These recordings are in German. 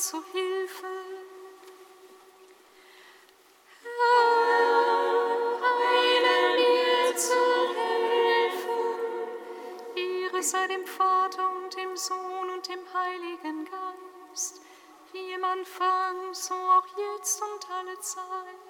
zu Hilfe. sei dem Vater und dem Sohn und dem Heiligen Geist, wie im Anfang, so auch jetzt und alle Zeit.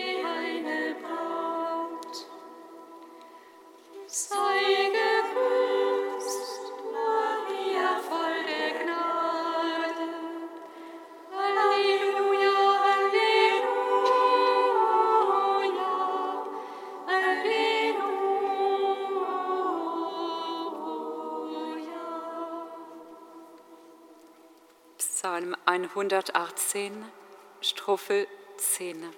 118, Strophe 10.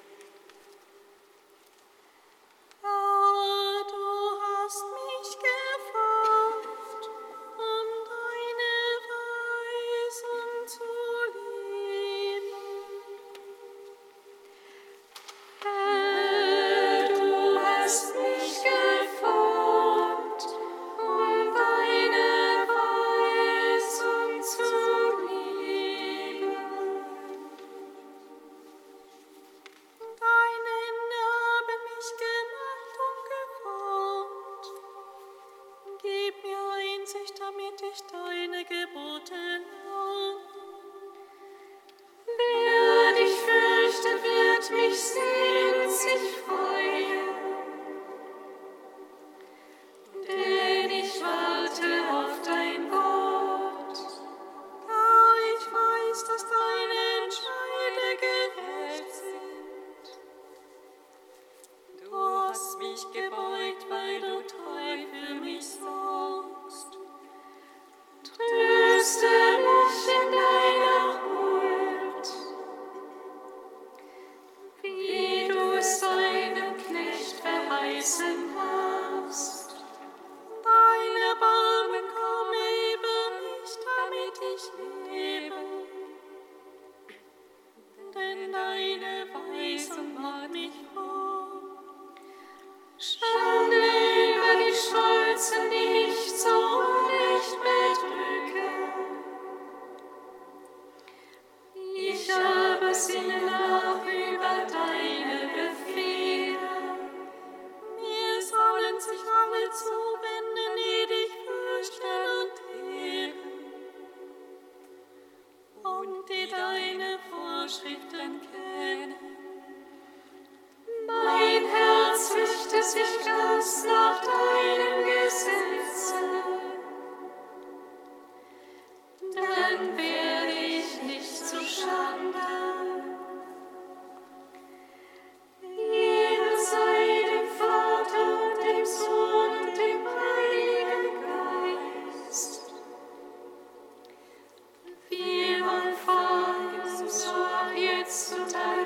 nicht ein. Shut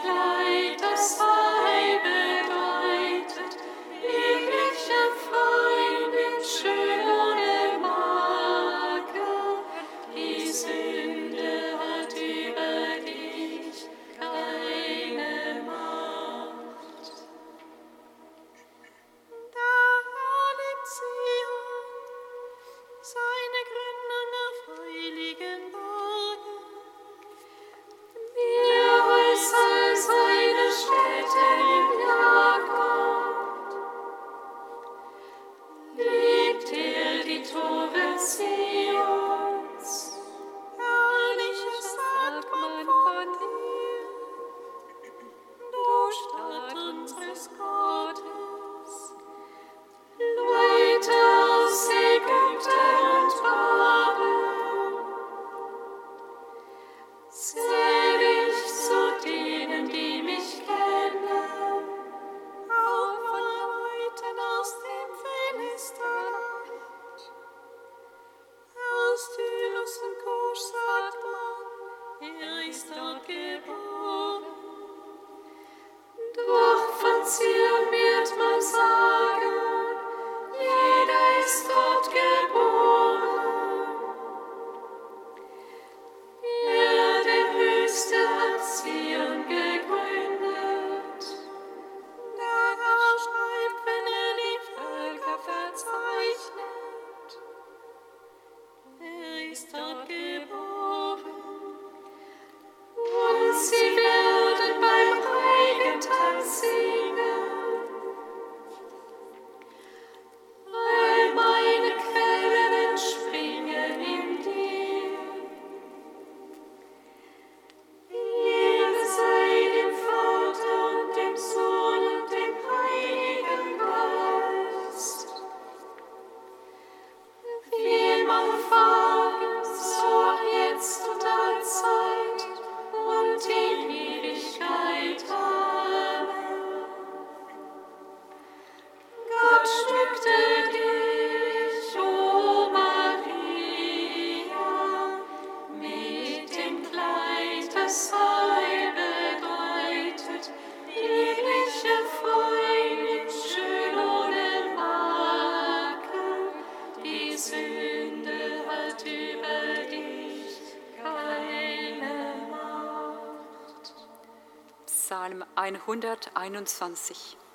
Kleid, das Say 121.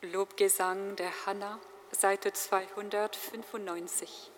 Lobgesang der Hanna, Seite 295.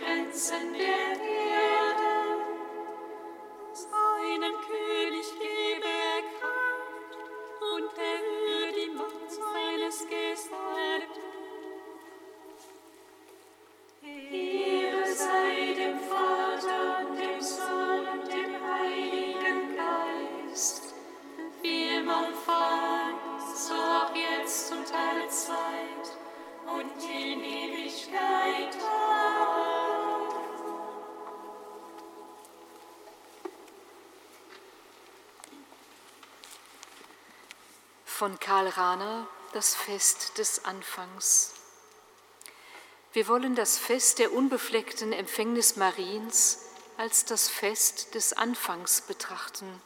Grenzen der Erde. Karl Rahner das Fest des Anfangs. Wir wollen das Fest der unbefleckten Empfängnis Mariens als das Fest des Anfangs betrachten.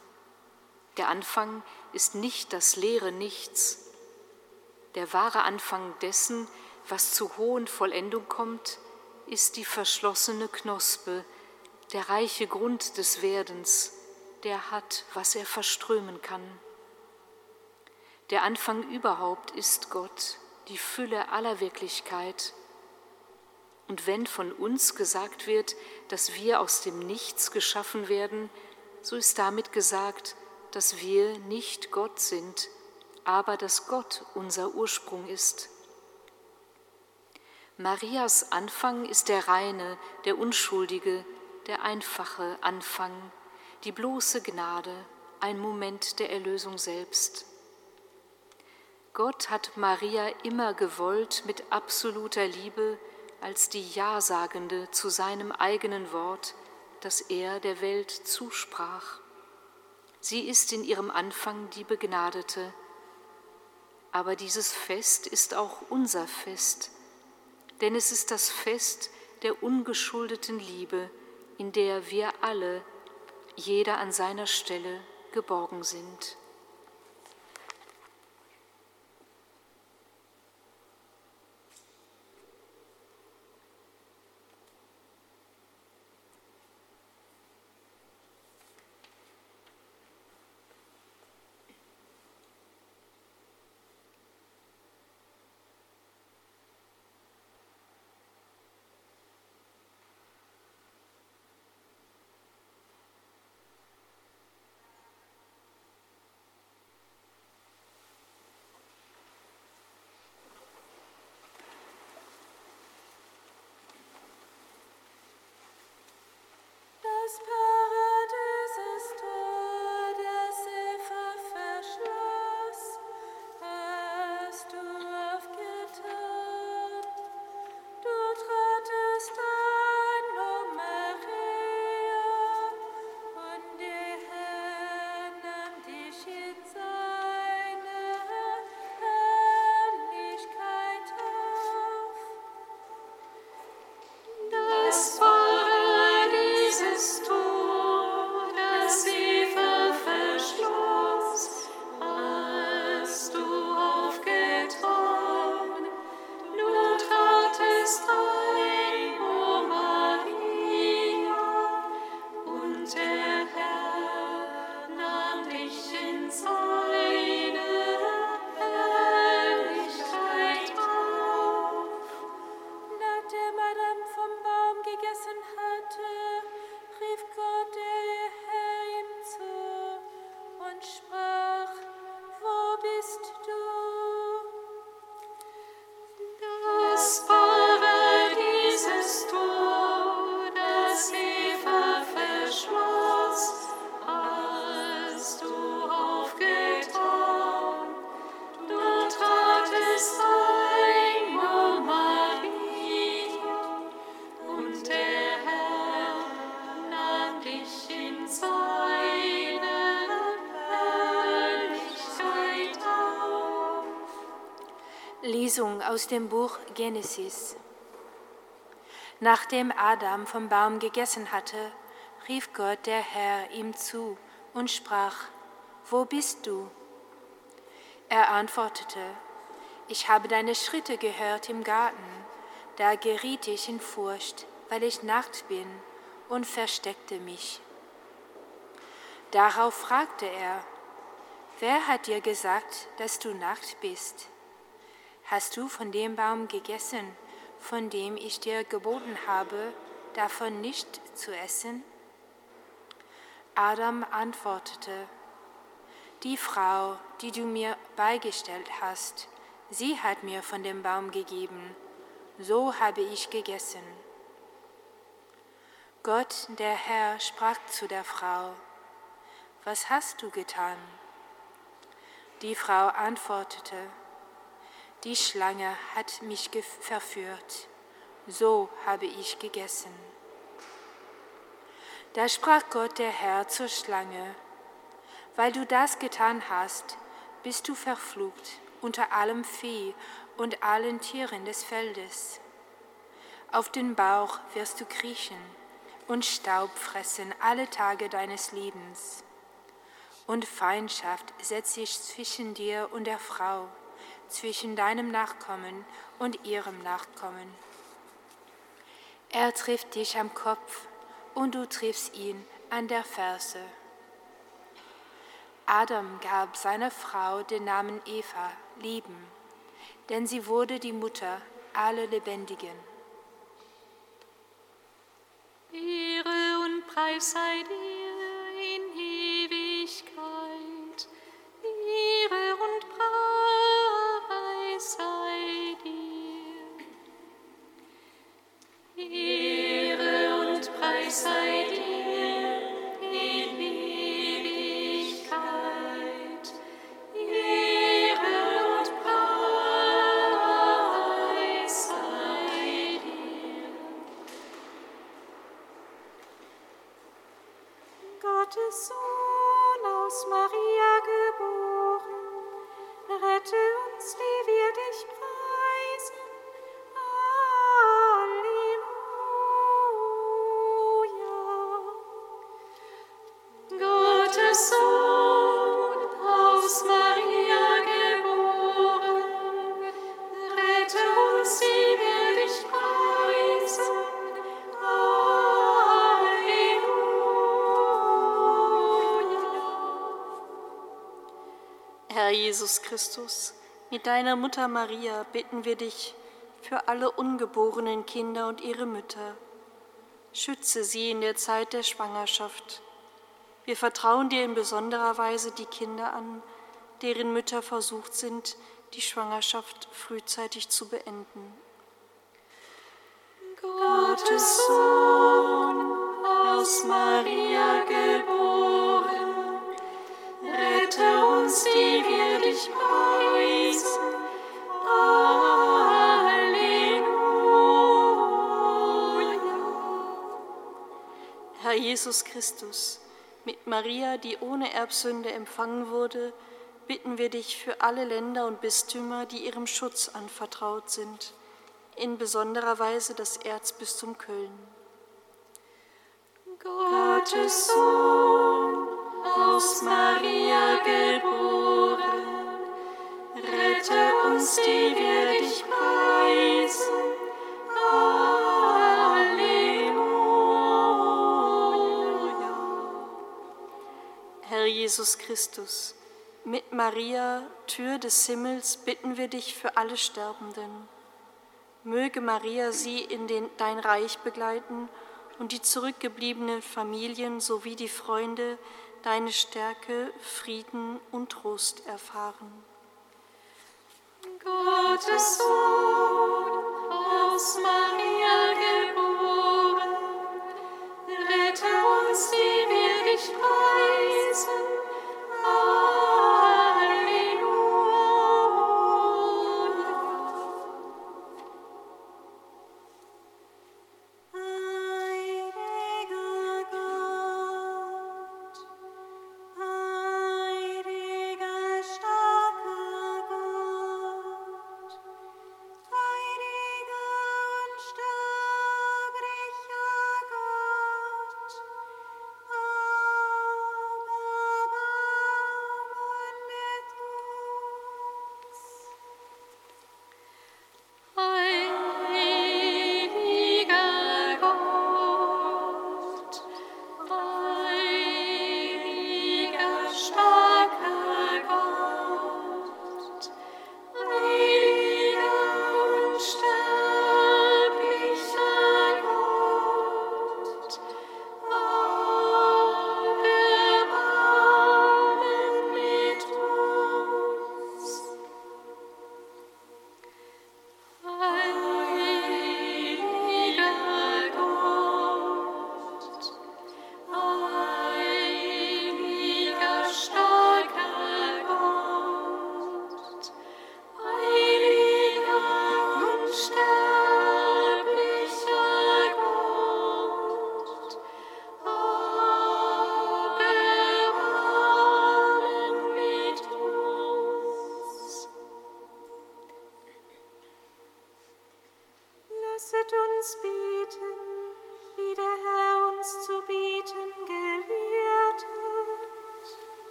Der Anfang ist nicht das leere Nichts. Der wahre Anfang dessen, was zu hohen Vollendung kommt, ist die verschlossene Knospe, der reiche Grund des Werdens, der hat, was er verströmen kann. Der Anfang überhaupt ist Gott, die Fülle aller Wirklichkeit. Und wenn von uns gesagt wird, dass wir aus dem Nichts geschaffen werden, so ist damit gesagt, dass wir nicht Gott sind, aber dass Gott unser Ursprung ist. Marias Anfang ist der reine, der unschuldige, der einfache Anfang, die bloße Gnade, ein Moment der Erlösung selbst. Gott hat Maria immer gewollt mit absoluter Liebe als die Ja-Sagende zu seinem eigenen Wort, das er der Welt zusprach. Sie ist in ihrem Anfang die Begnadete. Aber dieses Fest ist auch unser Fest, denn es ist das Fest der ungeschuldeten Liebe, in der wir alle, jeder an seiner Stelle, geborgen sind. Aus dem Buch Genesis. Nachdem Adam vom Baum gegessen hatte, rief Gott der Herr ihm zu und sprach, Wo bist du? Er antwortete, Ich habe deine Schritte gehört im Garten, da geriet ich in Furcht, weil ich nackt bin, und versteckte mich. Darauf fragte er, Wer hat dir gesagt, dass du nackt bist? Hast du von dem Baum gegessen, von dem ich dir geboten habe, davon nicht zu essen? Adam antwortete, Die Frau, die du mir beigestellt hast, sie hat mir von dem Baum gegeben, so habe ich gegessen. Gott, der Herr, sprach zu der Frau, Was hast du getan? Die Frau antwortete, Die Schlange hat mich verführt, so habe ich gegessen. Da sprach Gott der Herr zur Schlange, Weil du das getan hast, bist du verflucht unter allem Vieh und allen Tieren des Feldes. Auf den Bauch wirst du kriechen und Staub fressen alle Tage deines Lebens. Und Feindschaft setzt sich zwischen dir und der Frau, zwischen deinem Nachkommen und ihrem Nachkommen. Er trifft dich am Kopf und du triffst ihn an der Ferse. Adam gab seiner Frau den Namen Eva, Leben, denn sie wurde die Mutter aller Lebendigen. Ehre und Preis sei dir in Ewigkeit. Und Preis Jesus Christus, mit deiner Mutter Maria bitten wir dich für alle ungeborenen Kinder und ihre Mütter. Schütze sie in der Zeit der Schwangerschaft. Wir vertrauen dir in besonderer Weise die Kinder an, deren Mütter versucht sind, die Schwangerschaft frühzeitig zu beenden. Gottes Sohn aus Maria geboren, Jesus Christus, mit Maria, die ohne Erbsünde empfangen wurde, bitten wir dich für alle Länder und Bistümer, die ihrem Schutz anvertraut sind, in besonderer Weise das Erzbistum Köln. Gottes Sohn aus Maria geboren, rette uns, die wir dich preisen. Halleluja. Herr Jesus Christus, mit Maria, Tür des Himmels, bitten wir dich für alle Sterbenden. Möge Maria sie in den, dein Reich begleiten und die zurückgebliebenen Familien sowie die Freunde deine Stärke, Frieden und Trost erfahren. Gottes Sohn aus Maria geboren, rette uns, die wir dich preisen.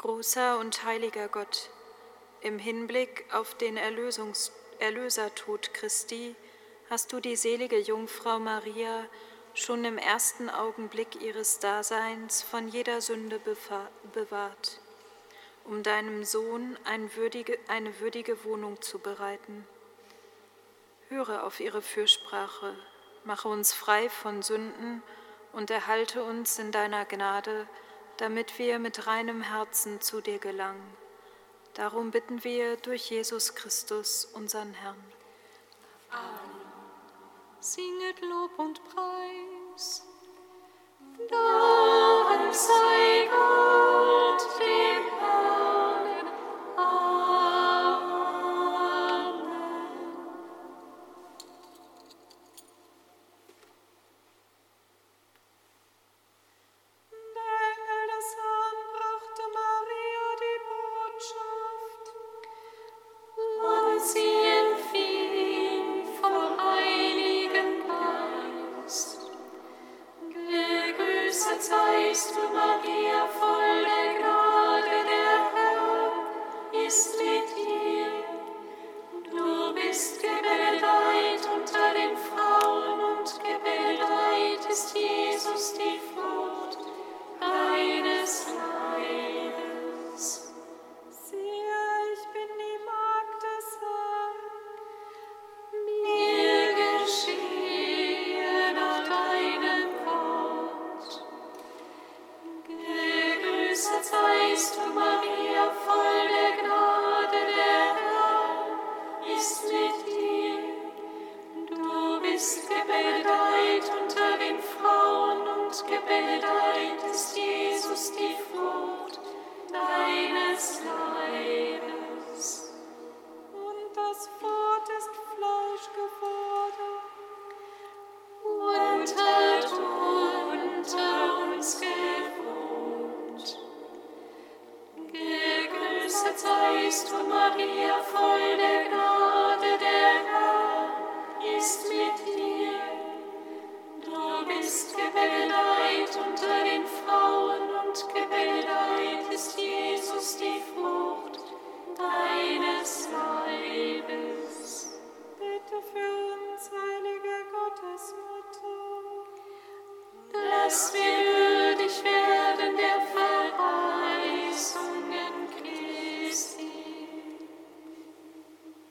Großer und heiliger Gott, im Hinblick auf den Erlösungs Erlösertod Christi hast du die selige Jungfrau Maria schon im ersten Augenblick ihres Daseins von jeder Sünde bewahrt, um deinem Sohn eine würdige, eine würdige Wohnung zu bereiten. Höre auf ihre Fürsprache, mache uns frei von Sünden und erhalte uns in deiner Gnade, damit wir mit reinem Herzen zu dir gelangen. Darum bitten wir durch Jesus Christus, unseren Herrn. Amen. Singet Lob und Preis. Dank sei Gott. bist gebildet unter den Frauen und gebildet ist Jesus die Frucht deines Leibes.